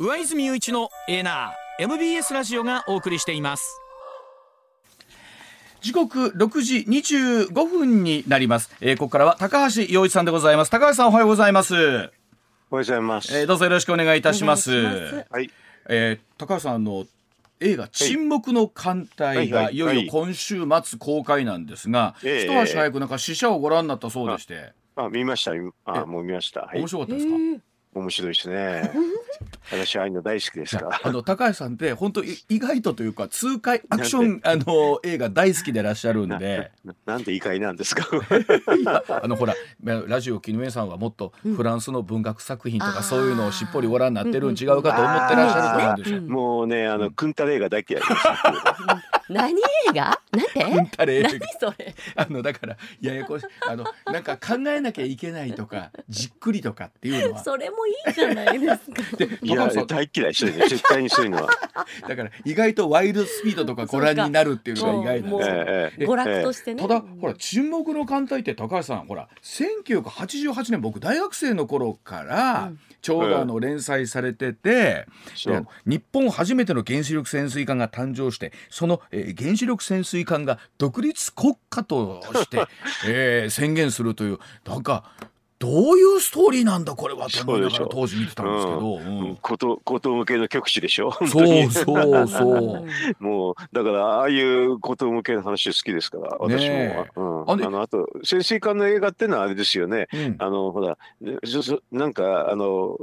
上泉雄一のエナー MBS ラジオがお送りしています。時刻6時25分になります、えー、ここからは高橋洋一さんでございます。高橋さんおはようございます。おはようございます、えー、どうぞよろしくお願いいたします。はい、えー、高橋さんの映画「沈黙の艦隊」がいよいよ今週末公開なんですが、一足早くなんか試写をご覧になったそうでして。あ見ましたあもう見ました、面白かったですか、面白いですね。私ああいうの大好きですか？ら。あの高橋さんって本当 意外とというか痛快アクションあの映画大好きでいらっしゃるんで。ななんで意外なんですか？あのほらラジオ木上さんはもっとフランスの文学作品とかそういうのをしっぽりご覧になってるん違うかと思ってらっしゃると思うんですよ。もうねあのクンタレ映画大嫌いです。何映画？なんて？クンタレ映画。何それ？あのだからややこしあのなんか考えなきゃいけないとかじっくりとかっていうのは。それもいいじゃないですか。いや大嫌いしてるね絶対にそういうのは。だから意外とワイルドスピードとかご覧になるっていうのが意外なんですよ。娯楽としてね。ただほら沈黙の艦隊って高橋さんほら1988年僕大学生の頃から、ちょうどあの連載されてて、日本初めての原子力潜水艦が誕生してその、えー、原子力潜水艦が独立国家として、えー、宣言するというなんかどういうストーリーなんだこれはと思いながら当時見てたんですけど、うん。うん、ことこと向けの局地でしょ。そうそう そう。もうだからああいうこと向けの話好きですから私も、うん、あのあと潜水艦の映画ってのはあれですよね、うん、あのほらなんかあの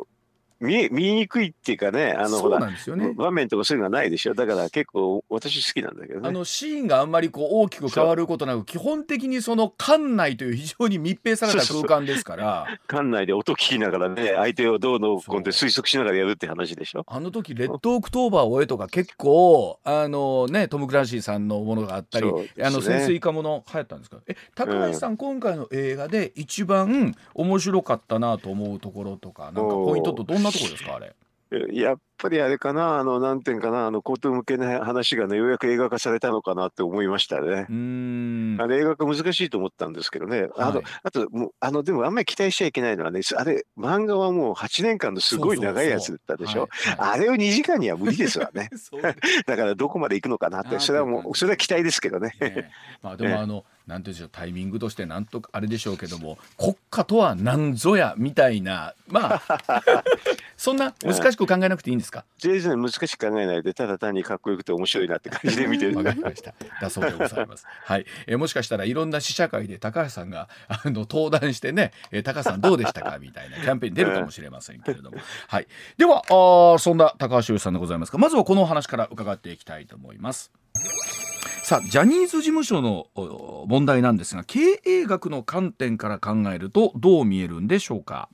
見え見にくいっていうかねあのほら、ね、場面とかそういうのがないでしょ。だから結構私好きなんだけどね。あのシーンがあんまりこう大きく変わることなく基本的にその館内という非常に密閉された空間ですから。館内で音聞きながらね相手をどうのこうって推測しながらやるって話でしょ。あの時レッドオクトーバーを追えとか結構あのねトム・クランシーさんのものがあったり、ね、あの潜水艦もの流行ったんですか？え高橋さん、うん、今回の映画で一番面白かったなと思うところとかなんかポイントとどんなところですか？あれ。やっぱりあれかな、あの、なんていうかな、あの、荒唐無稽の話がね、ようやく映画化されたのかなって思いましたね。あれ映画化難しいと思ったんですけどね。あの、あと、もう、あの、でもあんまり期待しちゃいけないのはね、あれ、漫画はもう8年間のすごい長いやつだったでしょ？あれを2時間には無理ですわね。だからどこまで行くのかなって、それはもう、それは期待ですけどね。ねまあでも あの、なんていうんでしょうタイミングとしてなんとかあれでしょうけども国家とは何ぞやみたいなまあ そんな難しく考えなくていいんですか？全然難しく考えないでただ単にかっこよくて面白いなって感じで見てる。わかりました。だそうでございます。はい。えもしかしたらいろんな試写会で高橋さんがあの登壇してね、え高橋さんどうでしたかみたいなキャンペーンに出るかもしれませんけれども。はい。ではあそんな高橋由さんでございますがまずはこのお話から伺っていきたいと思いますさあジャニーズ事務所の問題なんですが経営学の観点から考えるとどう見えるんでしょうか？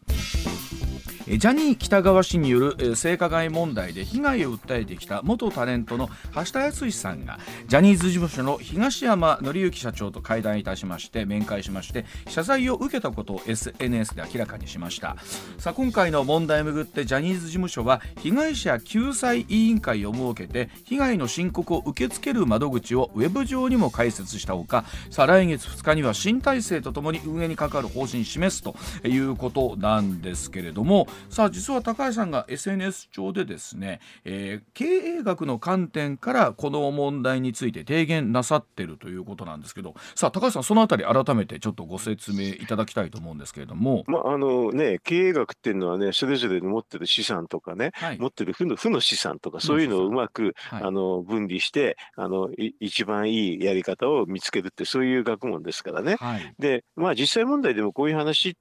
ジャニー喜多川氏による性加害問題で被害を訴えてきた元タレントの橋田康さんがジャニーズ事務所の東山紀之社長と会談いたしまして面会しまして謝罪を受けたことを SNS で明らかにしました。さあ今回の問題をめぐってジャニーズ事務所は被害者救済委員会を設けて被害の申告を受け付ける窓口をウェブ上にも開設したほかさあ来月2日には新体制とともに運営に関わる方針を示すということなんですけれどもさあ実は高橋さんが SNS 上でですね、えー、経営学の観点からこの問題について提言なさってるということなんですけどさあ高橋さんそのあたり改めてちょっとご説明いただきたいと思うんですけれども、まああのね、経営学っていうのはねそれぞれに持ってる資産とかね、はい、持ってる負の負の資産とかそういうのをうまく、はい、あの分離してあの一番いいやり方を見つけるってそういう学問ですからね。はい、でまあ実際問題でもこういう話、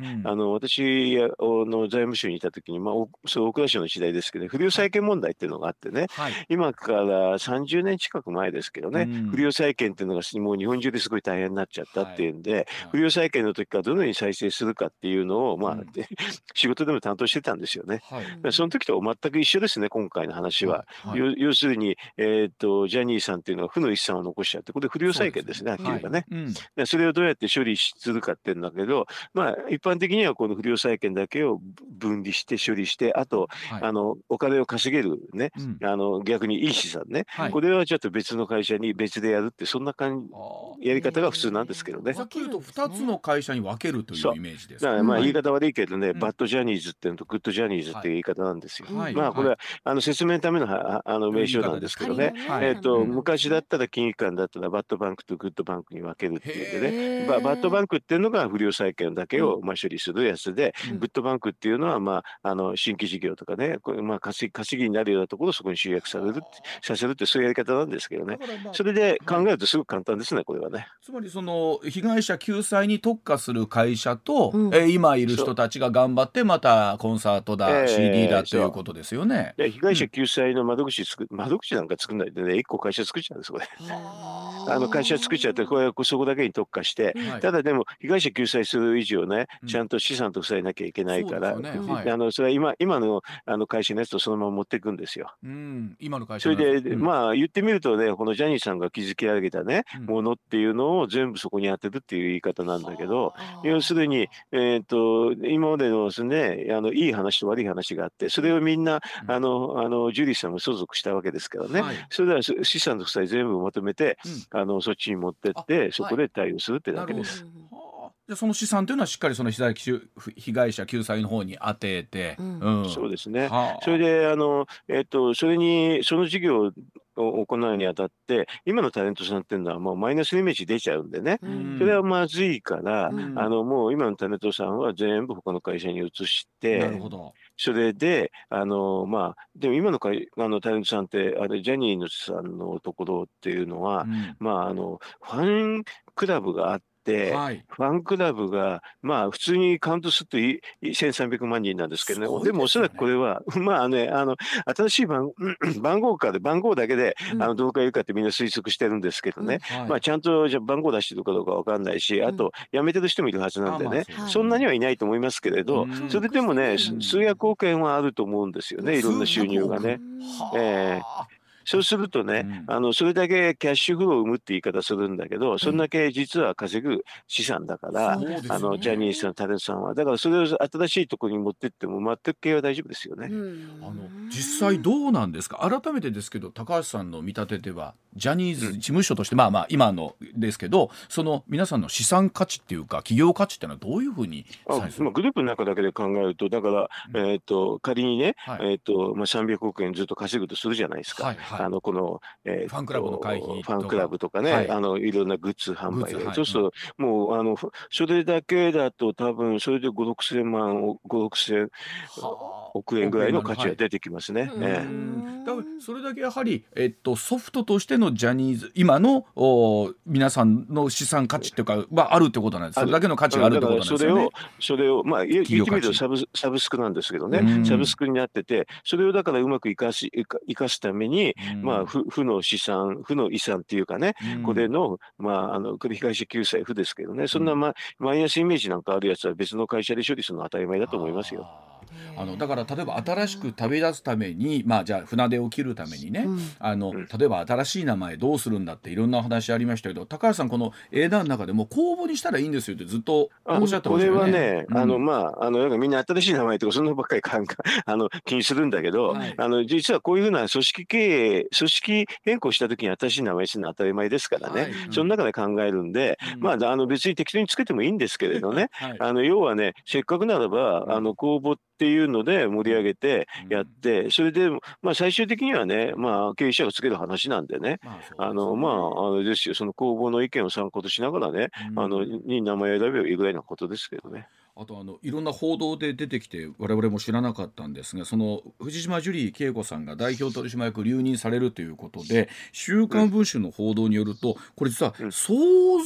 うん、あの私の財務省にいた時に、まあ、そう大蔵省の時代ですけど、不良債権問題っていうのがあってね、はい、今から30年近く前ですけどね、うん、不良債権っていうのがもう日本中ですごい大変になっちゃったっていうんで、はい、不良債権の時からどのように再生するかっていうのを、まあ、うん、仕事でも担当してたんですよね。はい、その時と全く一緒ですね、今回の話は。要要するに、えーと、ジャニーさんっていうのは負の遺産を残しちゃって、これ不良債権ですね、はっきり言えばね。それをどうやって処理するかっていうんだけど、まあ、一般的にはこの不良債権だけを分離して処理して、あと、はい、あのお金を稼げるね、うん、あの逆にいい資産ね、はい、これはちょっと別の会社に別でやるって、そんな感じやり方が普通なんですけどね。さっき言うと、2つの会社に分けるというイメージですか、ね、まあ言い方悪いけどね、バッドジャニーズっていうのとグッドジャニーズってい。う言い方なんですよ。まあこれは、あの説明のためのあの名称なんですけどね、えっと昔だったら金融機関だったらバッドバンクとグッドバンクに分けるっていうでね、ババッドバンクっていうのが不良債権だけをまあ処理するやつで、グッドバンクっていうのはまああの新規事業とかね、これまあ稼ぎ稼ぎになるようなところをそこに集約されるさせるってそういうやり方なんですけどね、それで考えるとすごく簡単ですね、これはね。つまりその被害者救済に特化する会社と、うん、え今いる人たちが頑張ってまたコンサートだ、えー、CD だということですよね。被害者救済の窓口作、窓口なんか作んないでね、一個会社作っちゃうんです、これ。あの会社作っちゃって、これそこだけに特化して、はい、ただでも被害者救済する以上ね、ちゃんと資産と塞いなきゃいけないから、そ、ねはい、あのそれは今今のあの会社のやつとそのまま持っていくんですよ。うん、今の会社それで、うん、まあ言ってみるとね、このジャニーさんが築き上げたね、うん、ものっていうのを全部そこに当てるっていう言い方なんだけど、要するに、えーと、今までのですねあのいい話と悪い話があって、それをみんな、あのあのジュリーさんも相続したわけですからね、はい、それでは資産と負債全部まとめて、あのそっちに持ってって、そこで対応するってだけです。でその資産というのはしっかりその被害者救済の方に当てて、うん。うん、そうですね、はあ、それであの、えーと、それにその事業を行うにあたって今のタレントさんっていうのはもうマイナスイメージ出ちゃうんでね、うん、それはまずいから、うん、あのもう今のタレントさんは全部他の会社に移してなるほど。それで、あの、まあ、でも今のかあのタレントさんって、あれ、ジャニーさんのところっていうのは、うん、まあ、あの、ファンクラブがあって、、はい、ファンクラブが、まあ、普通にカウントすると1300万人なんですけどね、でね。でもおそらくこれは、まあね、あの新しい番 番号かで、番号だけで、うん、あのどのくらいいるかってみんな推測してるんですけどね、うんはい、まあ、ちゃんとじゃ番号出してるかどうか分かんないし、あと、辞めてる人もいるはずなんでね、まあ、そんなにはいないと思いますけれど、それでもね、数百億円はあると思うんですよね、いろんな収入がね。えーそうするとね、うん、あのそれだけキャッシュフローを生むって言い方するんだけど、そんだけ実は稼ぐ資産だから、うん、あのジャニーさん、タレントさんは、だからそれを新しいところに持ってっても、全く経営は大丈夫ですよね、うん、あの実際どうなんですか、改めてですけど、高橋さんの見立てでは、ジャニーズ事務所として、まあまあ、今のですけど、その皆さんの資産価値っていうか、企業価値っていうのは、どういうふうにあ、まあ、グループの中だけで考えると、だから、えーと、仮にね、はい、えーとまあ、300億円ずっと稼ぐとするじゃないですか。はいはい、あのこのえー、ファンクラブの会費ファンクラブとかね、はい、あのいろんなグッズ販売そうすると、もうあのそれだけだと多分それで5、6千万、5、6千億円ぐらいの価値が出てきますね。はい、えー、だからそれだけやはり、えっと、ソフトとしてのジャニーズ今のお皆さんの資産価値っていうかはあるってことなんですそれだけの価値があるってことなんですよね。それをそれをまあ言ってみるとサブサブスクなんですけどね、サブスクになっててそれをだからうまく生かし生かすために、まあ負負の資産負の遺産っていうかね、これのまああのこれ被害者救済負ですけどね。そんな、ま、マイナスイメージなんかあるやつは別の会社で処理するのは当たり前だと思いますよ。あのだから例えば新しく旅立つために、まあ、じゃあ船出を切るためにね、うん、あの例えば新しい名前どうするんだっていろんな話ありましたけど高橋さんこの英断の中でも公募にしたらいいんですよってずっとおっしゃってましたよね。これはね、うん、あのまああのなんかみんな新しい名前とかそんなばっかりかんかあの気にするんだけど、はい、あの実はこういうふうな組織経営組織変更した時に新しい名前するのは当たり前ですからね、はい。うん、その中で考えるんで、まああの別に適当につけてもいいんですけれどね、はい、あの要はねせっかくならばあの公募っていうので盛り上げてやって、それで、まあ、最終的にはね、まあ、経営者がつける話なんでね、あのまあ、あれですよ、その公募の意見を参考としながらね、あのに名前を選べばいいぐらいのことですけどね。あとあのいろんな報道で出てきて我々も知らなかったんですがその藤島ジュリー景子さんが代表取締役留任されるということで「週刊文春」の報道によるとこれ実は相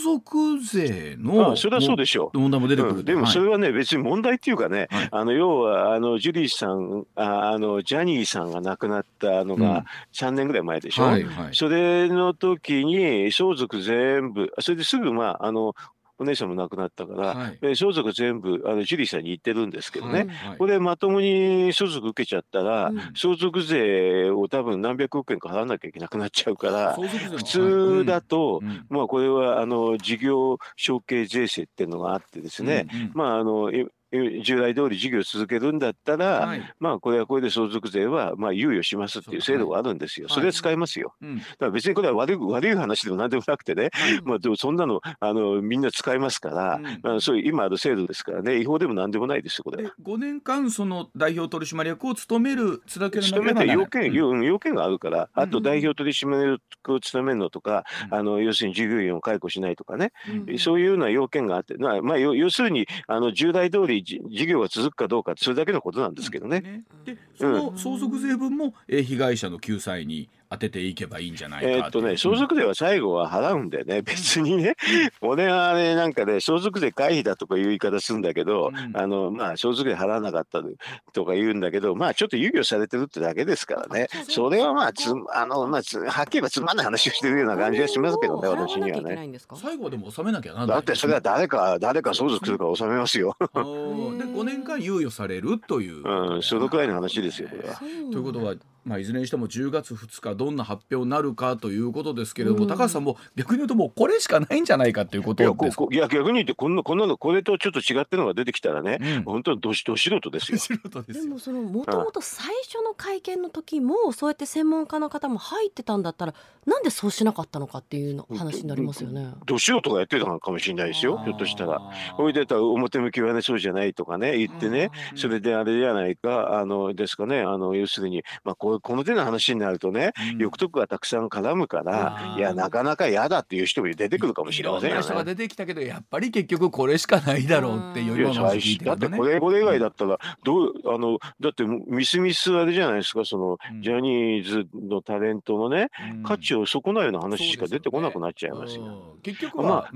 続税の、あそれはそうでしょう。問題も出てくる、うん、でもそれはね、はい、別に問題っていうかね、はい、あの要はあのジュリーさんああのジャニーさんが亡くなったのが3年ぐらい前でしょ、うんはいはい、それの時に相続全部それですぐまああのお姉さんも亡くなったから、はい、相続全部あのジュリーさんに言ってるんですけどね、はい、これまともに相続受けちゃったら、うん、相続税を多分何百億円か払わなきゃいけなくなっちゃうから普通だと、うん、まあこれはあの事業承継税制っていうのがあってですね、うんうん、まああの従来通り事業を続けるんだったら、はい、まあこれはこれで相続税はまあ猶予しますっていう制度があるんですよ。それは使えますよ。はい、だから別にこれは悪い悪い話でも何でもなくてね、はい、まあでもそんなのあのみんな使えますから、うん、まあそういう今ある制度ですからね、違法でも何でもないですよこれ。5年間その代表取締役を務めるつだけ務めて要件、うん、要件があるから、あと代表取締役を務めるのとか、うん、あの要するに従業員を解雇しないとかね、そういうような要件があって、まあまあ要するにあの従来通り事業が続続くかどうかそれだけのことなんですけどね。ねでその相続税分も、え被害者の救済に当てていけばいいんじゃないかえー、っとね相続税は最後は払うんでね。別にね。俺はねなんかね相続税回避だとかいう言い方するんだけど、うん、あのまあ相続税払わなかったとか言うんだけどまあちょっと猶予されてるってだけですからね。それはまあつあのまあつはっきり言えばつまんない話をしてるような感じがしますけどね私にはね。最後でも納めなきゃなだってそれは誰か誰か相続す。るから納めますよ。で5年間猶予されるという、うん、そのくらいの話ですよこれは。ということはまあ、いずれにしても10月2日どんな発表になるかということですけれども、うん、高橋さんも逆に言うともうこれしかないんじゃないかということですいや逆に言ってこんなこんなのこれとちょっと違ってのが出てきたらね、うん、本当にどしど素人ですよ。でもそのもともと最初の会見の時もそうやって専門家の方も入ってたんだったらなんでそうしなかったのかっていうの話になりますよね。ど素人がやってたのかもしれないですよひょっとしたら。おいでた表向きはねそうじゃないとかね言ってね。それであれじゃないかあのですかねあの要するにまあここの手の話になるとね、うん、欲得がたくさん絡むからいやなかなか嫌だっていう人も出てくるかもしれませんよ、ね、人が出てきたけどやっぱり結局これしかないだろうっていうような、ね、だってこれこれ以外だったらどうあのだってミスミスあれじゃないですか？その、うん、ジャニーズのタレントのね、うん、価値を損なうような話しか出てこなくなっちゃいますよ。す結局まあ、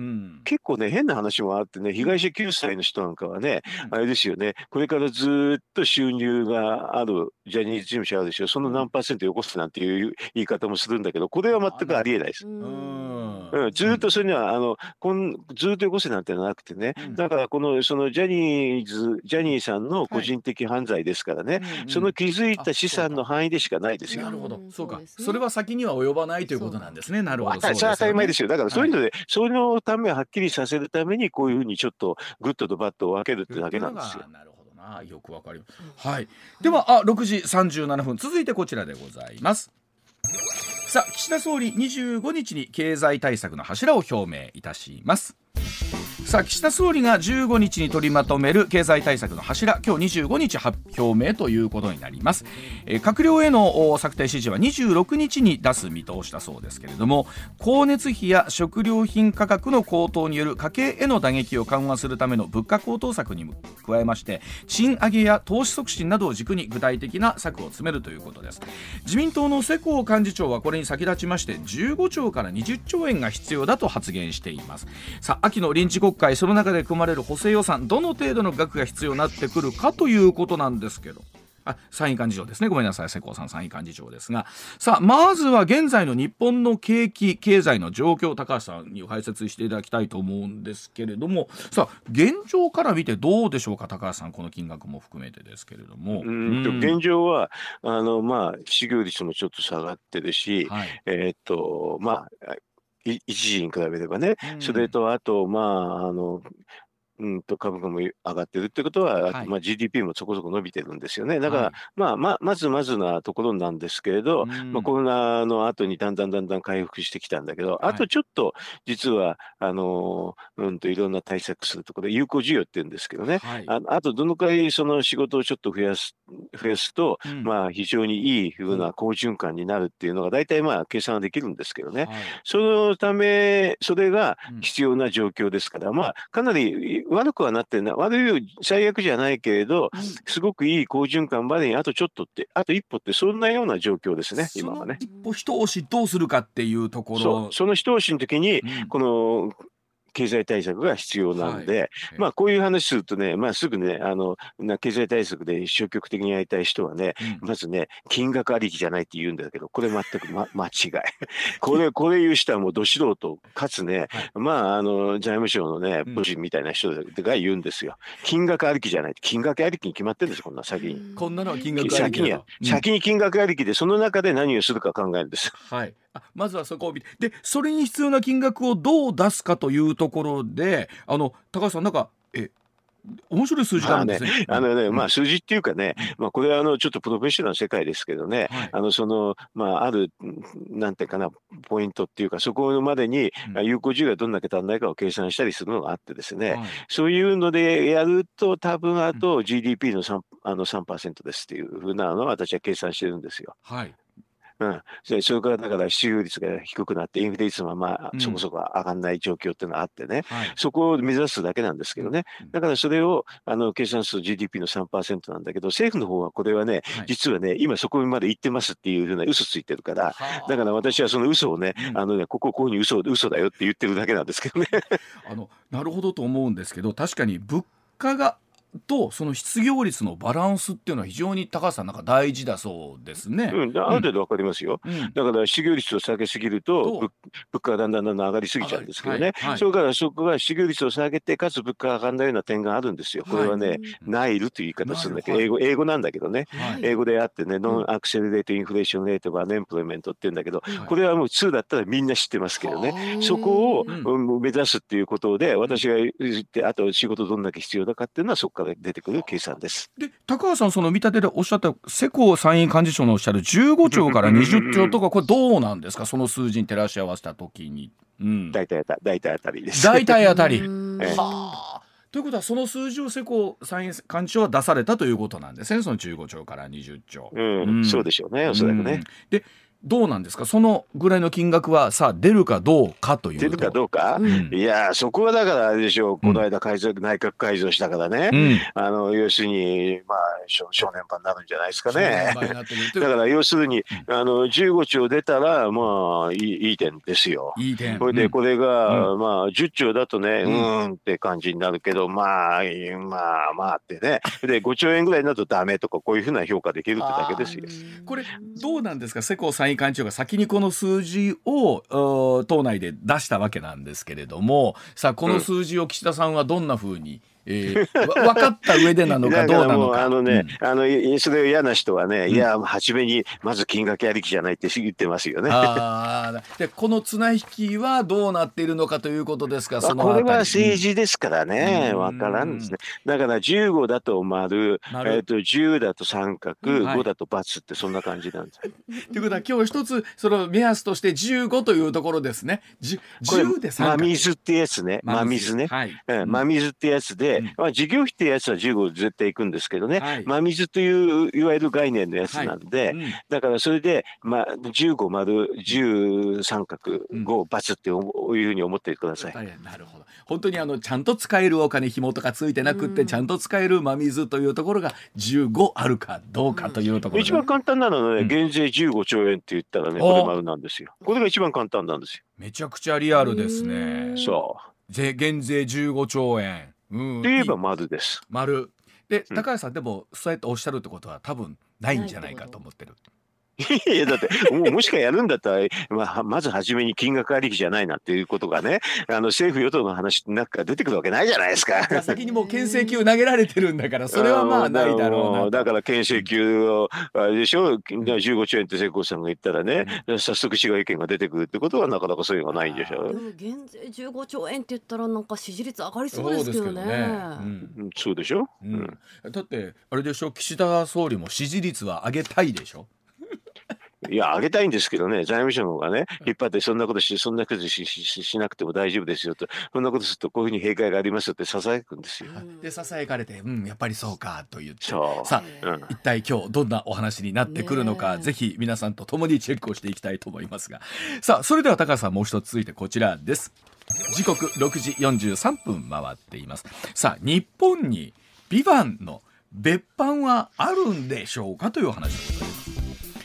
結構ね変な話もあってね被害者救済の人なんかはね、あれですよね。これからずっと収入があるジャニーズ事務所あるでしょ。その何パーセントよこすなんていう言い方もするんだけどこれは全くありえないです。うん、ずっとそれにはあのこんずっとよこせなんてなくてね、だからこのそのジャニーズジャニーさんの個人的犯罪ですからね、はい、その築いた資産の範囲でしかないですよ。なるほど、そうか、それは先には及ばないということなんですね。なるほど。それは当たり前ですよ。だからそういうので、はい、そのためはっきりさせるためにこういうふうにちょっとグッドとバッドを分けるってだけなんですよ。なるほどな、よくわかります。はい。ではあ6時37分続いてこちらでございます。さあ岸田総理25日に経済対策の柱を表明いたしますさあ岸田総理が15日に取りまとめる経済対策の柱今日25日発表明ということになります、えー、閣僚への策定指示は26日に出す見通しだそうですけれども光熱費や食料品価格の高騰による家計への打撃を緩和するための物価高騰策に加えまして賃上げや投資促進などを軸に具体的な策を詰めるということです。自民党の世耕幹事長はこれに先立ちまして15兆から20兆円が必要だと発言しています。さあ秋の臨時国会その中で組まれる補正予算どの程度の額が必要になってくるかということなんですけど。あ参院幹事長ですね。ごめんなさい。世耕さん参院幹事長ですが。さあまずは現在の日本の景気経済の状況高橋さんに解説していただきたいと思うんですけれども。さあ現状から見てどうでしょうか高橋さん。この金額も含めてですけれども。うん現状はあのまあ失業率もちょっと下がってるし、はい、えー、っとまあ一時に比べればね、うん、それとあと、まあ、あのうんと株価も上がってるってことは、はい、まあ、GDP もそこそこ伸びてるんですよね。だから、はい、まあ、ままずまずなところなんですけれど、うん、まあ、コロナの後にだんだんだんだん回復してきたんだけど、はい、あとちょっと実はあの、うんといろんな対策するところで有効需要って言うんですけどね、ああとどのくらいその仕事をちょっと増やす増やすと、うん、まあ非常にいいふうな好循環になるっていうのが大体まあ計算はできるんですけどね、そのためそれが必要な状況ですから、まあかなり悪くはなってない。悪い最悪じゃないけれど、すごくいい好循環までにあとちょっとってあと一歩ってそんなような状況ですね今はね。一歩一押しどうするかっていうところ。その一押しの時に、この経済対策が必要なので、はい、まあこういう話するとね、まあすぐね、あの、経済対策で消極的にやりたい人はね、うん、まずね、金額ありきじゃないって言うんだけど、これ全く、ま、間違い。これ、これ言う人はもうど素人、かつね、はい、まあ、あの、財務省のね、個人みたいな人が言うんですよ。金額ありきじゃない。金額ありきに決まってるんですこんな先に。こんなのは金額ありき先に、うん、先に金額ありきで、その中で何をするか考えるんです。はい。あまずはそこを見てでそれに必要な金額をどう出すかというところであの高橋さんなんかえ面白い数字があるんですね。あのね、まあ数字っていうかね、まあこれはあのちょっとプロフェッショナルの世界ですけどね、はい、あのそのまああるなんていうかなポイントっていうかそこまでに有効需要がどんだけ足んないかを計算したりするのがあってですね、はい、そういうのでやると多分あと GDP の 3%, あの3ですっていうふうなのは私は計算してるんですよ。はい。うん、それからだから失業率が低くなって、インフレ率もまあそこそこ上がらない状況っていうのがあってね、うんはい、そこを目指すだけなんですけどね、だからそれをあの計算すると GDP の3%なんだけど、政府の方はこれはね、はい、実はね、今そこまで行ってますっていうふうな嘘ついてるから、だから私はその嘘をね、うん、あのね、こここういうふうに嘘嘘だよって言ってるだけなんですけどね。あのなるほどと思うんですけど、確かに物価がとその失業率のバランスっていうのは非常に高橋さんなんか大事だそうですね。うん、ある程度わかりますよ、うん、だから失業率を下げすぎると物価がだんだんだんだん上がりすぎちゃうんですけどね、はい。はい、それからそこが失業率を下げてかつ物価が上がらないような点があるんですよ。これはね、はい、ナイルという言い方するんだけど英語英語なんだけどね、英語であってねノンアクセルレートインフレーションレートはアネンプロイメントって言うんだけど、これはもう2だったらみんな知ってますけどね。そこを、目指すっていうことで私が言ってあと仕事どんだけ必要だかっていうのはそこから出てくる計算です。で高橋さんその見立てでおっしゃった世耕参院幹事長のおっしゃる15兆から20兆とか これどうなんですか？その数字に照らし合わせた時に。うん、大体大体あたりです。大体あたり。はあ。ということはその数字を世耕参院幹事長は出されたということなんですねその15兆から20兆。うん、うん、そうでしょうねおそらくね。うん、でどうなんですか？そのぐらいの金額はさあ出るかどうかという出るかどうか、うん、いやそこはだからあれでしょう。この間改造、内閣改造したからね、うん、あの要するにまあ少年版になるんじゃないですかね。だから要するにあの15兆出たらまあいいいい点ですよ。いい点。これでこれが、まあ10兆だとねうん。って感じになるけどまあまあまあってね。で5兆円ぐらいになるとダメとかこういうふうな評価できるってだけですよ。これどうなんですか？世耕さん委員幹事長が先にこの数字を党内で出したわけなんですけれどもさあこの数字を岸田さんはどんなふうに、えー、分 かった上でなのかどうなのか。あのね、うん、あのそれ嫌な人はね、うん、いや初めにまず金額ありきじゃないって言ってますよね。でこの綱引きはどうなっているのかということですが、そのこれは政治ですからね、わ、うん、からんですね。だから15だと丸、丸えっ、ー、と10だと三角、はい、5だと×ってそんな感じなんです。ということは今日一つその目安として15というところですね。10で三角。真水ってやつね。真水ね。はい、真水ってやつで。まあ、事業費ってやつは15絶対いくんですけどね、はい、真水といういわゆる概念のやつなんで、はいうん、だからそれで、まあ、15丸10三角 5× っていうふうに思ってください。はい、なるほど本当にあのちゃんと使えるお金紐とかついてなくって、ちゃんと使える真水というところが15あるかどうかというところ、一番簡単なのはね、減税15兆円って言ったらねこれ丸なんですよ。これが一番簡単なんですよ。めちゃくちゃリアルですね。そう。税減税15兆円。うん、で言えば丸です。丸。で、高橋さん、でも、そうやっておっしゃるってことは、多分ないんじゃないかと思ってる。いや、だって、もうもしかやるんだったら、まあ、まず初めに金額ありきじゃないなっていうことがね、あの政府・与党の話なんか出てくるわけないじゃないですか。先にもう牽制球投げられてるんだから、それはまあないだろうなだから牽制球を、あれでしょ、15兆円って世耕さんが言ったらね、早速違う意見が出てくるってことは、なかなかそういうのがないんでしょ。でも減税15兆円って言ったら、なんか支持率上がりそうですけどね。そうね。うん、そうでしょ、うん、だって、あれでしょ、岸田総理も支持率は上げたいでしょ？いや、あげたいんですけどね、財務省の方がね、引っ張って、そんなことし、そんなことしししなくても大丈夫ですよと、そんなことすると、こういうふうに閉会がありますよってささやくんですよ。で、ささやかれて、うん、やっぱりそうかと言って、さあ、うん、一体今日どんなお話になってくるのか、ぜひ皆さんと共にチェックをしていきたいと思いますが、さあ、それでは高橋さん、もう一つ続いてこちらです。時刻6時43分回っています。さあ、日本にビバンの別版はあるんでしょうかという話でございます。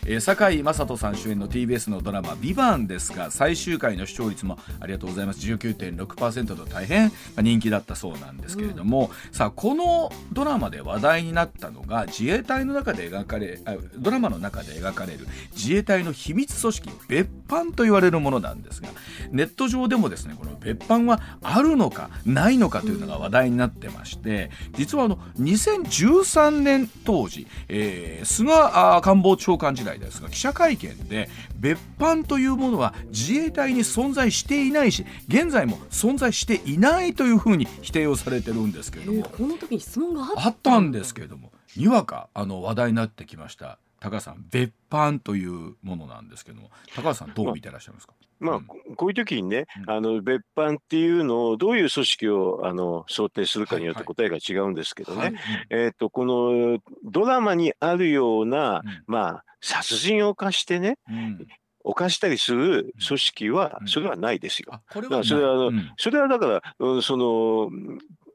えー、堺雅人さん主演の TBS のドラマ「ビバンですが最終回の視聴率もありがとうございます。19.6%と大変人気だったそうなんですけれども、うん、さあこのドラマで話題になったのが自衛隊の中で描かれドラマの中で描かれる自衛隊の秘密組織別班と言われるものなんですがネット上でもですねこの別班はあるのかないのかというのが話題になってまして実はあの2013年当時、えー、菅官房長官時代ですが記者会見で別班というものは自衛隊に存在していないし現在も存在していないというふうに否定をされてるんですけれども、この時に質問があった。んですけれどもにわかあの話題になってきました。高橋さん別班というものなんですけども高橋さんどう見てらっしゃいますか、まあ、こういう時にね、あの別班っていうのをどういう組織をあの想定するかによって答えが違うんですけどね、はい。はい、えっ、とこのドラマにあるような、うん、まあ殺人を犯してね、うん、犯したりする組織は、それはないですよ。それは、それはだから、その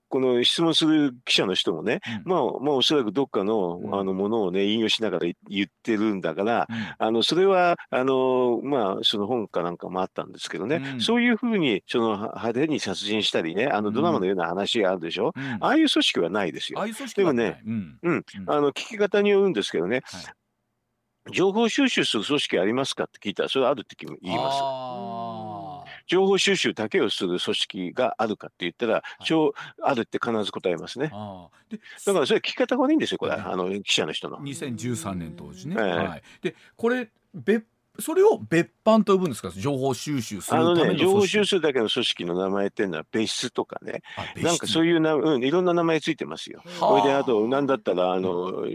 この質問する記者の人もね、うん、まあ、まあ、おそらくどっかの、あのものをね、引用しながら言ってるんだから、うん、あの、それは、あの、まあ、その本かなんかもあったんですけどね、うん、そういうふうに、その派手に殺人したりね、あのドラマのような話があるでしょ、ああいう組織はないですよ。でもね、うん、あの、聞き方によるんですけどね、はい。情報収集する組織ありますかって聞いたら、それはあるって言います。情報収集だけをする組織があるかって言ったら、はい、あるって必ず答えますね。だからそれ聞き方が悪いんですよ、これ、あの記者の人の。2013年当時ね。えー、はい、でこれ別それを別班と呼ぶんですか？情報収集するためのあのね、情報収集だけの組織の名前っていうのは別室とかね、なんかそういうな、うん、いろんな名前ついてますよ。それで、あと、なんだったら、あの、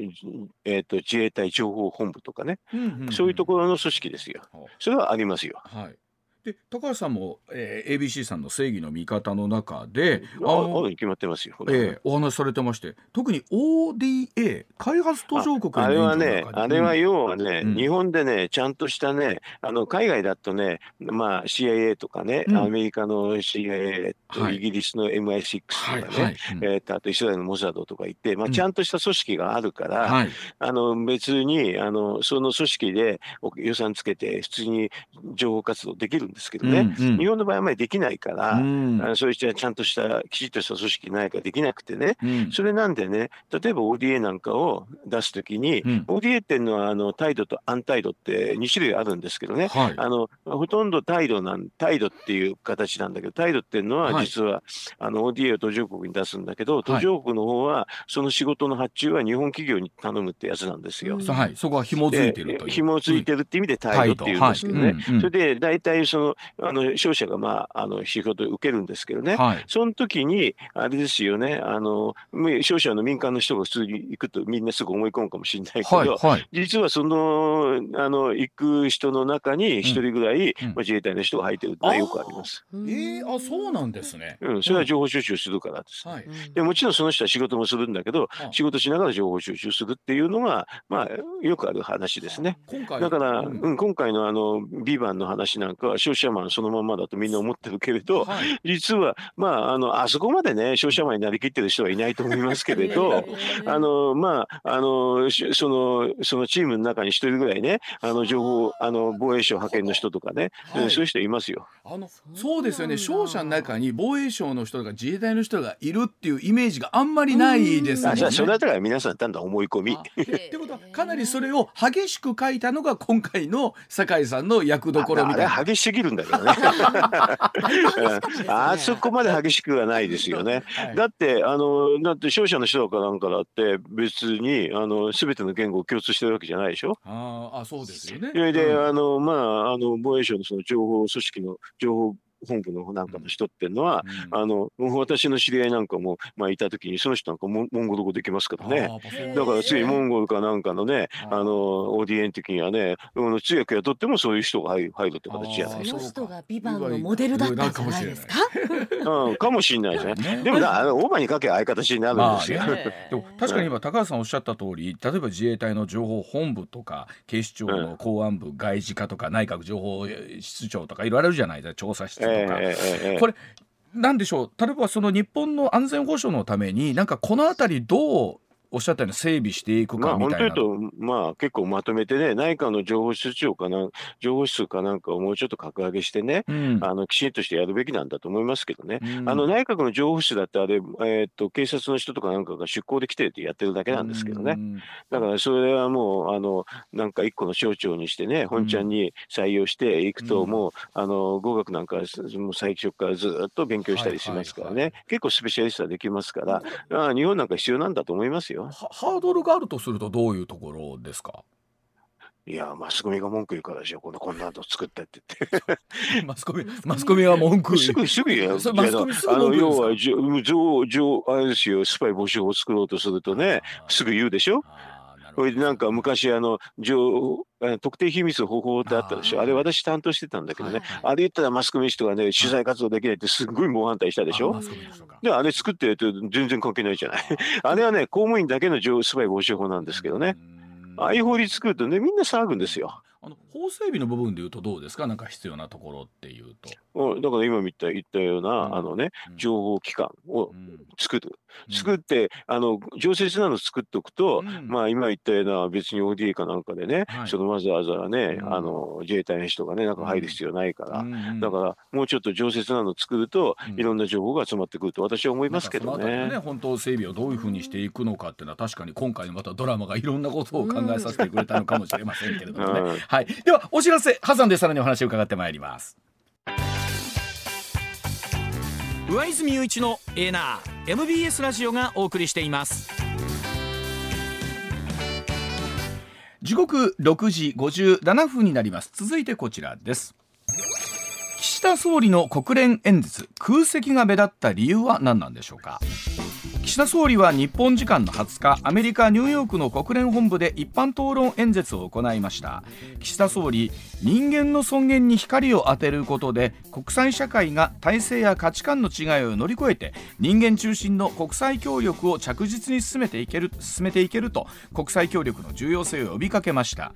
えっ、ー、と、自衛隊情報本部とかね、うんうんうん、そういうところの組織ですよ。それはありますよ。はい。で高橋さんも、えー、ABC さんの正義の味方の中であの決まってますよ、えー、お話しされてまして特に ODA 開発途上国あれはねあれは要はね、うん、日本でねちゃんとしたねあの海外だとねまあ CIA とかね、うん、アメリカの CIA と、はい、イギリスの MI6 とかね、はいはい。うん、えー、とあとイスラエルのモサドとかいって、まあ、ちゃんとした組織があるから、あの別にあのその組織で予算つけて普通に情報活動できるんですけどね、うんうん、日本の場合はあまりできないから、うん、あのそういうちゃんとしたきちっとした組織ないからできなくてね、うん、それなんでね例えば ODA なんかを出すときに、うん、ODA っていうのはあの態度と安態度って2種類あるんですけどね、はい、あのほとんど態度なん態度っていう形なんだけど態度っていうのは実は、はい、あの ODA を途上国に出すんだけど途上国の方はその仕事の発注は日本企業に頼むってやつなんですよ。はい、そこは紐づいてるという。紐づいてるって意味で態度っていうんですけどね。それで大体そのあの商社が、まあ、あの仕事を受けるんですけどね、はい、その時に、あれですよね、あの商社の民間の人が普通に行くと、みんなすぐ思い込むかもしれないけど、はいはい、実はそのあの行く人の中に一人ぐらい、うん、まあ、自衛隊の人が入ってるってのはよくあります。えー、あそうなんですね、うん。それは情報収集するからです。はい、でもちろんその人は仕事もするんだけど、仕事しながら情報収集するっていうのが、まあ、よくある話ですね。だから、うん、うん、今回のあのビバンの話なんかは、消費者マンそのままだとみんな思ってるけれど、はい、実は、まあ、あの、あそこまでね、消費者前になりきってる人はいないと思いますけれど、あの、まあ、あの、その、そのチームの中に一人ぐらいね、あの、情報、あの、防衛省派遣の人とかね、はい、そういう人いますよ。あの、そうですよね、商社の中に防衛省の人とか自衛隊の人がいるっていうイメージがあんまりないですよね。あ、それだから皆さん、だんだん思い込み。ってことは、かなりそれを激しく書いたのが今回の酒井さんの役どころみたいな。激しすぎるんだけどね。あそこまで激しくはないですよね。はい、だって、あの、だって商社の人かなんかだって別に、あの、すべての言語を共通してるわけじゃないでしょ？ああ、そうですよね。で、うん、あの、まあ、あの、防衛省のその情報組織の情報本部のなんかの人っていうのは、うん、あの私の知り合いなんかも、まあ、いた時にその人なんかモモンゴル語できますからね。だ。からついモンゴルかなんかのねあのオーディエン的にはね通訳雇ってもそういう人が入る入るって形じゃないですか。その人がビバンのモデルだったんじゃないですか？うん、かもしれないですね。ね。でもなあのオーバーにかけああいう形になるんですよ。まあね、でも確かに今高橋さんおっしゃった通り例えば自衛隊の情報本部とか警視庁の公安部、外事課とか内閣情報室長とかいろいろあるじゃないですか。調査室とか。えーえーこれなんでしょう。例えばその日本の安全保障のためになんかこの辺りどうおっしゃったように整備していくかみたいな。まあ、本当言うと、まあ、結構まとめてね、内閣の情報室長かな、情報室かなんかをもうちょっと格上げしてね、うん、あのきちんとしてやるべきなんだと思いますけどね、うん、あの内閣の情報室だってあれ、えー、っと、警察の人とかなんかが出向で来てってやってるだけなんですけどね、だからそれはもう、あのなんか一個の省庁にしてね、本ちゃんに採用していくと、もう、あの語学なんか、もう最初からずっと勉強したりしますからね、はいはいはい、結構スペシャリストはできますから、あ日本なんか必要なんだと思いますよ。ハードルがあるとすると、どういうところですか？いや、マスコミが文句言うからでしょ、このこんなの作ったって言って。マスコミ、マスコミは文句すぐ、すぐや。マスコミすぐ文句要は、じょ、じょ、あれですよ、スパイ募集法を作ろうとするとね、すぐ言うでしょ？これでなんか昔あの情特定秘密方法ってあったでしょ。あれ私担当してたんだけどね、はいはい、あれ言ったらマスコミの人がね取材活動できないってすごい猛反対したでしょ。であれ作ってると全然関係ないじゃない。あ れはね公務員だけのスパイ防止法なんですけどね。ああいう法律作るとねみんな騒ぐんですよ。あの法整備の部分でいうとどうですか？なんか必要なところっていうと。だから今言った言ったような、うん、あのね、情報機関を作る。うん、作って、あの、常設なの作っておくと、うん、まあ今言ったような別に ODA かなんかでね、はい、そのわざわざね、あの、自衛隊の人がね、なんか入る必要ないから、だからもうちょっと常設なの作ると、いろんな情報が集まってくると私は思いますけどね。ね本当整備をどういうふうにしていくのかっていうのは確かに今回のまたドラマがいろんなことを考えさせてくれたのかもしれませんけれどもね。はい。では、お知らせ、ハサンでさらにお話を伺ってまいります。上泉雄一のエーナー MBS ラジオがお送りしています時刻6時57分になります続いてこちらです岸田総理の国連演説空席が目立った理由は何なんでしょうか？岸田総理は日本時間の20日アメリカ・ニューヨークの国連本部で一般討論演説を行いました。岸田総理人間の尊厳に光を当てることで国際社会が体制や価値観の違いを乗り越えて人間中心の国際協力を着実に進めていける進めていけると国際協力の重要性を呼びかけました。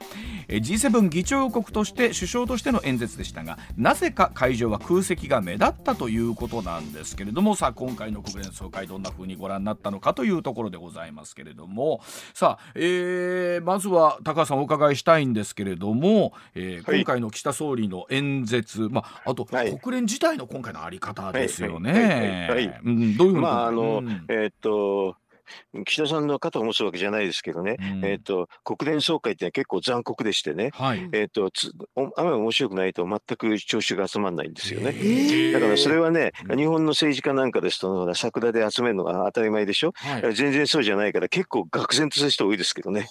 G7 議長国として首相としての演説でしたがなぜか会場は空席が目立ったということなんですけれどもさあ今回の国連総会どんな風にご覧になったのかというところでございますけれども。さあ、えー、まずは高橋さんお伺いしたいんですけれども、えー、今回の岸田総理の演説、まあ、あと、はい、国連自体の今回のあり方ですよね。はい、どういうふうに、まああの、うん、えー、っと岸田さんの肩を持つわけじゃないですけどね、うん、えっ、と、国連総会って結構残酷でしてね、はい、えっ、と、つ、あまり面白くないと全く聴衆が集まらないんですよね。だからそれはね、日本の政治家なんかですと、桜で集めるのが当たり前でしょ、はい、全然そうじゃないから結構愕然とする人多いですけどね。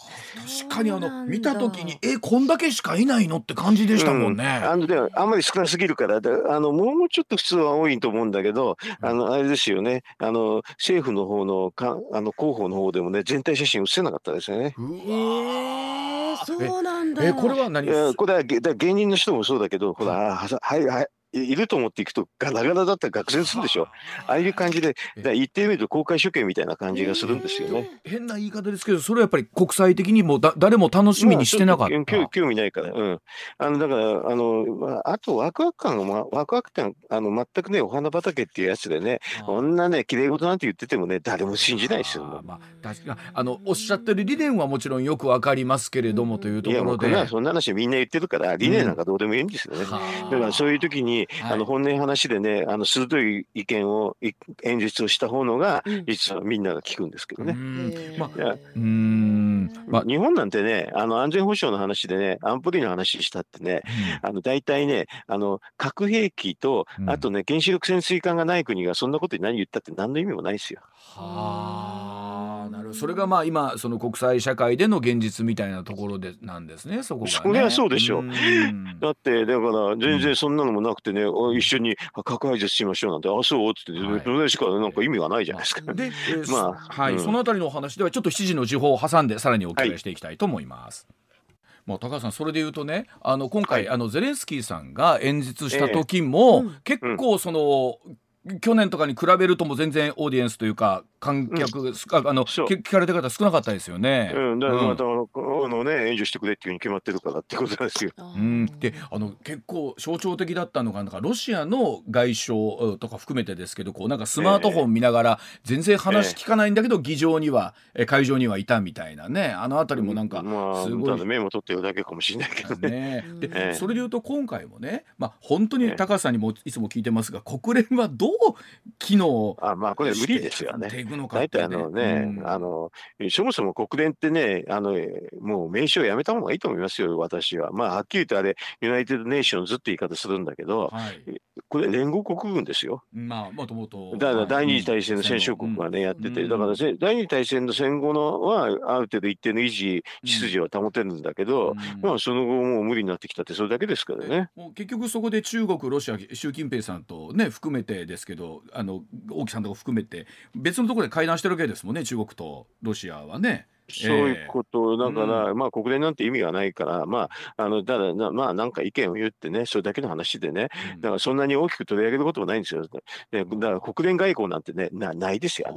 確かにあの、見た時に、え、こんだけしかいないのって感じでしたもんね。うん、あのであんまり少なすぎるから、あの、もうちょっと普通は多いと思うんだけど、あの、あれですよね、あの、政府の方のか、あの、の広報の方でもね全体写真写せなかったですよね。えー、そうなんだ。えこれは何？これは芸人の人もそうだけど、ほらはいはいいると思っていくとガラガラだったら愕然するでしょ。ああいう感じで、言ってみると公開処刑みたいな感じがするんですよね。変な言い方ですけど、それはやっぱり国際的にもだ誰も楽しみにしてなかった。まあ、興味ないから。うん。あの、だから、あの、あとワクワク感が、ま、ワクワク感、あの、全くね、お花畑っていうやつでね、こんなね、綺麗事なんて言っててもね、誰も信じないですよ。あまあ、確かあの、おっしゃってる理念はもちろんよくわかりますけれどもというところで。いや、そんな話みんな言ってるから、理念なんかどうでもいいんですよね。うん、だからそういう時に、あの、本音話でね、あの鋭い意見を演説をした方のが、実はみんなが聞くんですけどね。まあ、うんまあ、日本なんてね、あの安全保障の話でね、安保理の話したってね、あの大体ね、あの核兵器と、あとね、原子力潜水艦がない国がそんなことに何言ったって何の意味もないですよ。はあ、なるほど。それがまあ今その国際社会での現実みたいなところでなんですね。そこが、ね。それはそうでしょう。だってだから全然そんなのもなくてね、一緒に核廃絶しましょうなんて、あそうっつって、それしかなんか意味がないじゃないですか。で、えー、まあ、はい、うん、そのあたりのお話ではちょっと7時の時報を挟んでさらにお伺い。していきたいと思います。はいもう高橋さんそれで言うとねあの今回、はい、あのゼレンスキーさんが演説した時も、えー、結構その、うん、去年とかに比べるとも全然オーディエンスというか観客、うん、あの聞かれた方少なかったですよね。うん、だからまた、うん、あのね援助してくれっていうふうに決まってるからってことなんですよ。うん、であの結構象徴的だったのがなんかロシアの外相とか含めてですけどこうなんかスマートフォン見ながら全然話聞かないんだけど、議場には会場にはいたみたいなねあの辺りもなんかすごい、まあ、メモ取ってるだけかもしれないけどね。ね。で、それで言うと今回もね、まあ、本当に高橋さんにもいつも聞いてますが国連はどう機能あまあこれ無理ですよね。大体あのね、うん、あのそもそも国連ってねあのもう名称やめた方がいいと思いますよ私は。まあはっきり言ってあれ United Nations って言い方するんだけど、はい、これ連合国軍ですよ。まあもともと。だから第二次大戦の戦勝国がね、やってて、だから第二次大戦の戦後のはある程度一定の維持秩序は保てるんだけど、まあその後もう無理になってきたってそれだけですからね。もう結局そこで中国ロシア習近平さんとね含めてですけどあの王毅さんとか含めて別のところで会談してるわけですもんね中国とロシアはね。そういうことだから、えー、まあ国連なんて意味がないから、まあ、あのただな、まあなんか意見を言ってね、それだけの話でね、うん、だからそんなに大きく取り上げることもないんですよ。だから国連外交なんてね、なないですよ、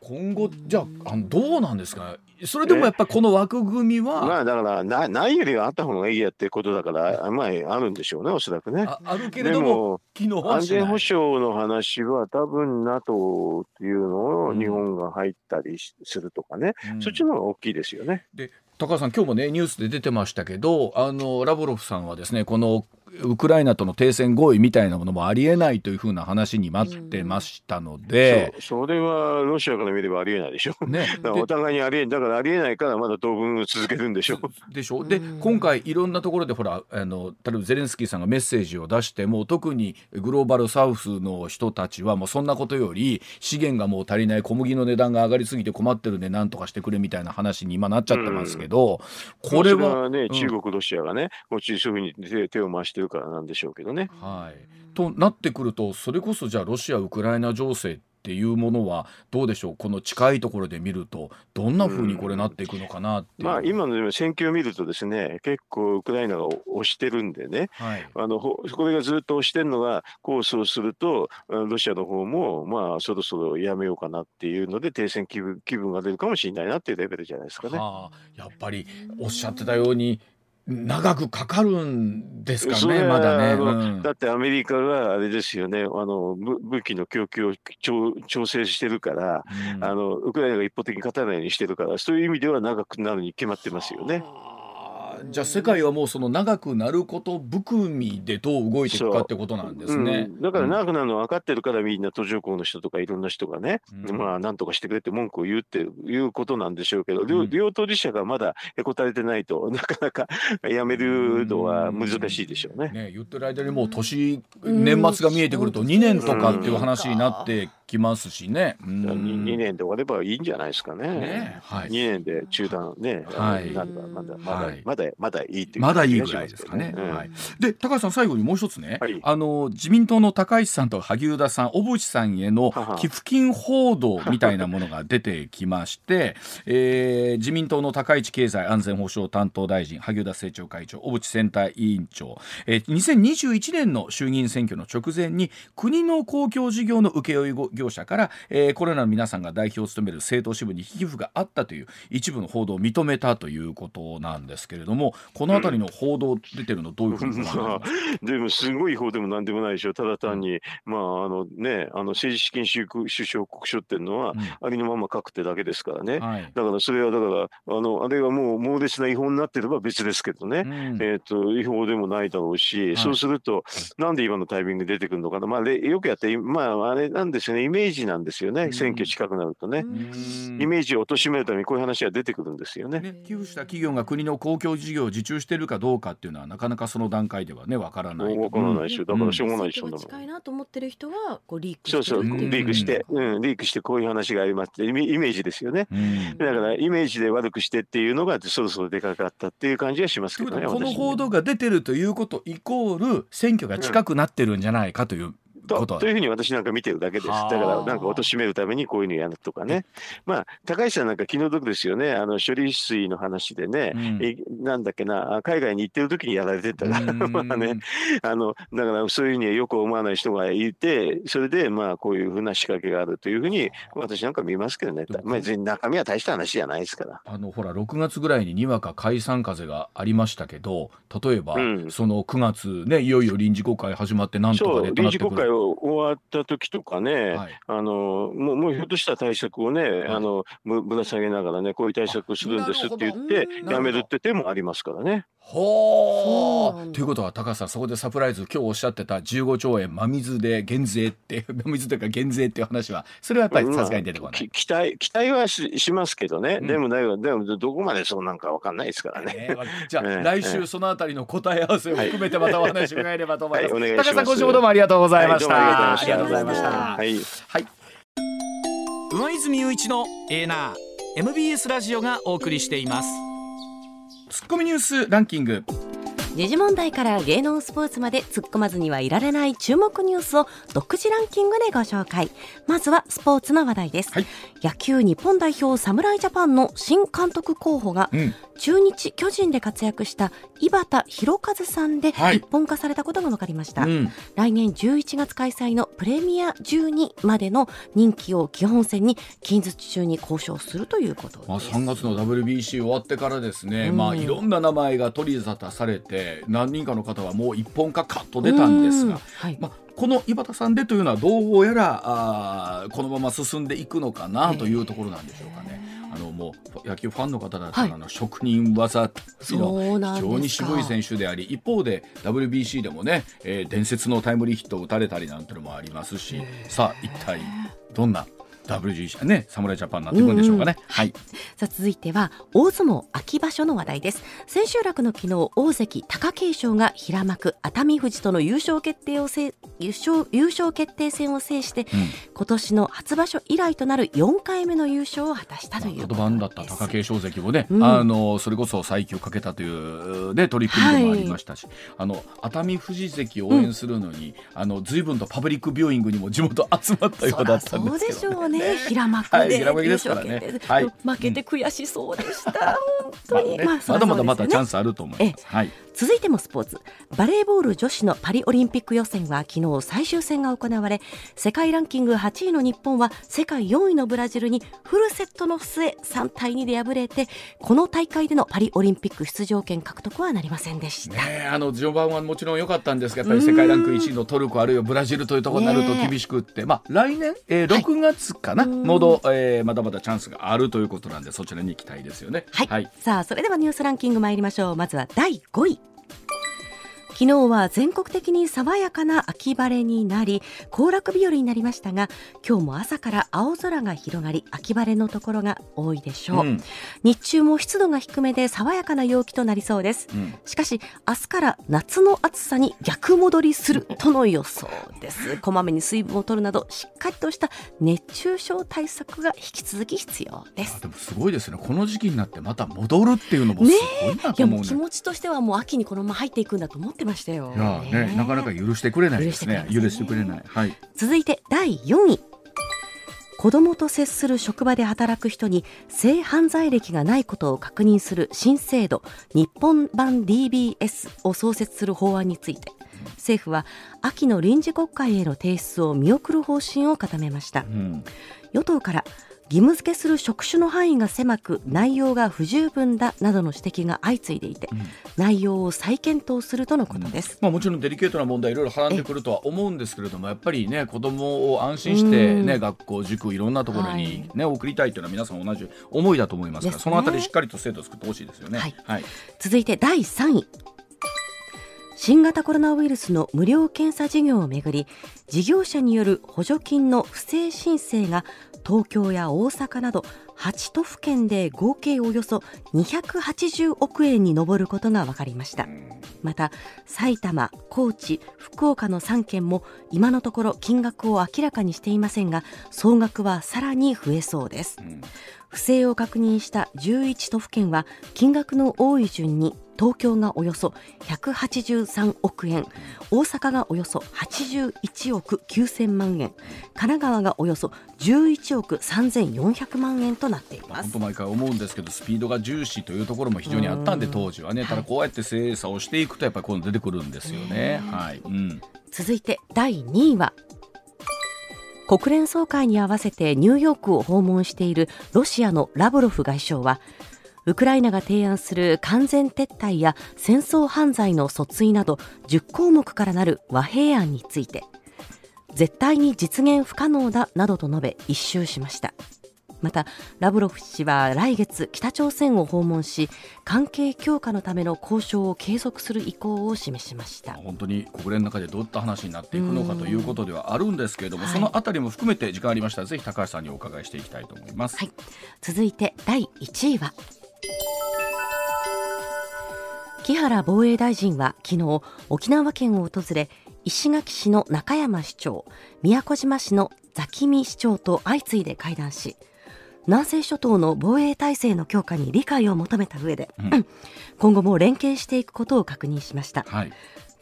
今後、じゃあどうなんですか、それでもやっぱこの枠組みは。まあだからな、ないよりはあった方がいいやってことだから、まああるんでしょうね、おそらくね。ああるけれども、も安全保障の話は、多分 NATO っていうのを日本が入ったりするとかね、うん、そっちののは大きいですよね。で高橋さん、今日もねニュースで出てましたけど、あのラブロフさんはですねこのウクライナとの停戦合意みたいなものもありえないというふうな話に待ってましたので、うん、それはロシアから見ればありえないでしょ。ね、お互いにありえだからありえないからまだ当分続けるんでしょ。でしょで今回いろんなところでほらあの例えばゼレンスキーさんがメッセージを出しても特にグローバルサウスの人たちはもうそんなことより資源がもう足りない小麦の値段が上がりすぎて困ってるんで何とかしてくれみたいな話に今なっちゃってますけど、うん、これはね、中国ロシアがねこっちそういうふうに手を回してるからなんでしょうけどね。はい、となってくるとそれこそじゃあロシア・ウクライナ情勢っていうものはどうでしょう？この近いところで見るとどんなふうにこれなっていくのかなって、う。ん、まあ、今の戦況を見るとですね結構ウクライナが押してるんでね、はい、あのこれがずっと押してるのがこうそうするとロシアの方もまあそろそろやめようかなっていうので停戦気分気分が出るかもしれないなっていうレベルじゃないですかね。はあ、やっぱりおっしゃってたように長くかかるんですかね、まだね、うん、だってアメリカがあれですよね、あの武器の供給を調整してるから、うん、あのウクライナが一方的に勝たないようにしてるから、そういう意味では長くなるに決まってますよね。じゃあ世界はもうその長くなること含みでどう動いていくかってことなんですね、うん、だから長くなるの分かってるからみんな途上国の人とかいろんな人がね、うん、まあなんとかしてくれって文句を言うっていうことなんでしょうけど、うん、両当事者がまだへこたれてないと なかなかやめるのは難しいでしょうね。ね言ってる間にもう年年末が見えてくると2年とかっていう話になってきますしね。うん、2, 年で終わればいいんじゃないですかね。ねはい、2年で中断ね、はい、なればまだまだ、はい、まだまだいいっていう、まだいいぐらいですかね。はい、で高橋さん最後にもう一つね、はい、あの自民党の高市さんと萩生田さん小渕さんへの寄付金報道みたいなものが出てきまして、えー、自民党の高市経済安全保障担当大臣萩生田政調会長小渕選対委員長、えー、2021年の衆議院選挙の直前に国の公共事業の請負業者から、えー、これらの皆さんが代表を務める政党支部に寄付があったという一部の報道を認めたということなんですけれどもこの辺りの報道出てるのどういうふうに でもすごい報でもなんでもないでしょ。ただ単に、うん、まああのねあの政治資金収首相国書っていうのは、うん、ありのまま書くってだけですからね、はい、だからそれはだからあのあれがもう猛烈な違法になってれば別ですけどね、うん、えっ、ー、と違法でもないだろうし、はい、そうするとなんで今のタイミングで出てくるのかな？まあよくやってまああれなんですよね。イメージなんですよね、選挙近くなるとね、イメージを貶めるためにこういう話が出てくるんですよね。ね寄付した企業が国の公共事業を受注しているかどうかっていうのは、なかなかその段階ではね、わからない。わからないし、だからしょうがないでしょ、うん、近いなと思ってる人はこうリークそうそう、リークして、うん、リークしてこういう話がありますってイメージですよね。だからイメージで悪くしてっていうのがそろそろでかかったっていう感じはしますけどね。この報道が出てるということイコール選挙が近くなってるんじゃないかというとというふうに私なんか見てるだけです。だからなんか貶めるためにこういうのやるとかね。まあ高橋さんなんか気の毒ですよね。あの処理水の話でね、うん、えなんだっけな。海外に行ってる時にやられてたから まあね。あのだからそういうふうによく思わない人がいてそれでまあこういうふうな仕掛けがあるというふうに私なんか見ますけどね。まあ別に中身は大した話じゃないですから。あのほら6月ぐらいににわか解散風がありましたけど例えば、うん、その9月ねいよいよ臨時国会始まってなんとかで臨時国会終わった時とかね、はい、あのもうもうひょっとした対策をね、はい、あのぶら下げながらねこういう対策をするんですって言ってやめるって手もありますからね。ほうということは高橋さんそこでサプライズ今日おっしゃってた15兆円真水で減税って 真水というか減税っていう話はそれはやっぱりさすがに出てこない、うん、期待期待はししますけどね、うん、でもでもでもどこまでそうなんかわかんないですからね、えー、じゃあ、えー、来週そのあたりの答え合わせを含めてまたお話伺えればと思います、はい、高橋さん今週もどうもありがとうございました、はい、ありがとうございました。はい、はい、上泉雄一のエーナー MBS ラジオがお送りしています。ツッコミニュースランキング。時事問題から芸能スポーツまで突っ込まずにはいられない注目ニュースを独自ランキングでご紹介。まずはスポーツの話題です、はい、野球日本代表侍ジャパンの新監督候補が、うん、中日巨人で活躍した井端弘和さんで一本化されたことが分かりました、はいうん、来年11月開催のプレミア12までの任期を基本戦に近日中に交渉するということです、まあ、3月の WBC 終わってからですね、うん、まあいろんな名前が取り沙汰されて何人かの方はもう一本化カット出たんですが、はい、まあこの井端さんでというのはどうやらあこのまま進んでいくのかなというところなんでしょうかね。あのもう野球ファンの方だったら、はい、職人技の非常に渋い選手であり一方で WBC でもね、えー、伝説のタイムリーヒットを打たれたりなんてのもありますしさあ一体どんな WGC ね侍ジャパンになっていくんでしょうかね、うんうん、はいさあ続いては大相撲秋場所の話題です。千秋楽の昨日大関貴景勝が平幕熱海富士との優勝決定をせ優勝優勝決定戦を制して、うん、今年の初場所以来となる4回目の優勝を果たしたということ番だった貴景勝関もね、うん、あのそれこそ再起をかけたというね取り組みでもありましたし、はい、あの熱海富士関を応援するのに、うん、あの随分とパブリックビューイングにも地元集まったようだったんですけど、ね、そうでしょうね平幕で、はい、平幕ですからね、はい、負けて悔しそうでした、本当に、まあ、ね。まだまだまだチャンスあると思います。はい。続いてもスポーツ。バレーボール女子のパリオリンピック予選は昨日最終戦が行われ世界ランキング8位の日本は世界4位のブラジルにフルセットの末3対2で敗れてこの大会でのパリオリンピック出場権獲得はなりませんでした、ね、あの序盤はもちろん良かったんですがやっぱり世界ランク1位のトルコあるいはブラジルというところになると厳しくって、ね、まあ、来年、えー、6月かな、はい、もど、えー、まだまだチャンスがあるということなんでそちらに期待ですよね。はい、はい、さあそれではニュースランキング参りましょう。まずは第5位昨日は全国的に爽やかな秋晴れになり行楽日和になりましたが今日も朝から青空が広がり秋晴れのところが多いでしょう、うん、日中も湿度が低めで爽やかな陽気となりそうです、うん、しかし明日から夏の暑さに逆戻りするとの予想です。こまめに水分を取るなどしっかりとした熱中症対策が引き続き必要です。でもすごいですね。この時期になってまた戻るっていうのもすごいなと思う、ね、いや気持ちとしてはもう秋にこのまま入っていくんだと思ってましたよ。いやね、なかなか許してくれないですね。許してくれない。はい。続いて第4位。子どもと接する職場で働く人に性犯罪歴がないことを確認する新制度日本版 DBS を創設する法案について政府は秋の臨時国会への提出を見送る方針を固めました、うん、与党から義務付けする職種の範囲が狭く内容が不十分だなどの指摘が相次いでいて、うん、内容を再検討するとのことです、うん、まあ、もちろんデリケートな問題いろいろはらんでくるとは思うんですけれどもやっぱりね子供を安心してね、学校塾いろんなところにね、はい、送りたいというのは皆さん同じ思いだと思いますから、ね、そのあたりしっかりと制度を作ってほしいですよね、はい、はい、続いて第3位。新型コロナウイルスの無料検査事業をめぐり事業者による補助金の不正申請が東京や大阪など8都府県で合計およそ280億円に上ることが分かりました。また埼玉、高知、福岡の3県も今のところ金額を明らかにしていませんが総額はさらに増えそうです、不正を確認した11都府県は金額の多い順に東京がおよそ183億円大阪がおよそ81億9000万円神奈川がおよそ11億3400万円となっています。本当毎回思うんですけどスピードが重視というところも非常にあったんで当時はね。ただこうやって精査をしていくとやっぱりこう出てくるんですよね。はい。うん、続いて第2位は国連総会に合わせてニューヨークを訪問しているロシアのラブロフ外相はウクライナが提案する完全撤退や戦争犯罪の訴追など10項目からなる和平案について絶対に実現不可能だなどと述べ一周しました。またラブロフ氏は来月北朝鮮を訪問し関係強化のための交渉を継続する意向を示しました。本当に国連の中でどういった話になっていくのかということではあるんですけれども、そのあたりも含めて時間ありましたらぜひ高橋さんにお伺いしていきたいと思います、はい、続いて第1位は木原防衛大臣は昨日沖縄県を訪れ石垣市の中山市長宮古島市のザキミ市長と相次いで会談し南西諸島の防衛体制の強化に理解を求めた上で、うん、今後も連携していくことを確認しました、はい、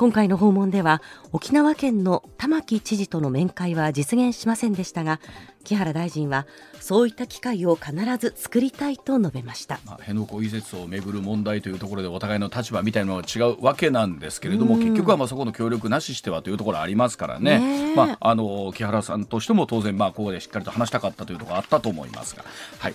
今回の訪問では沖縄県の玉城知事との面会は実現しませんでしたが木原大臣はそういった機会を必ず作りたいと述べました、まあ、辺野古移設をめぐる問題というところでお互いの立場みたいなのが違うわけなんですけれども結局はまあそこの協力なししてはというところありますからね、まあ、あの木原さんとしても当然まあここでしっかりと話したかったというところあったと思いますが。はい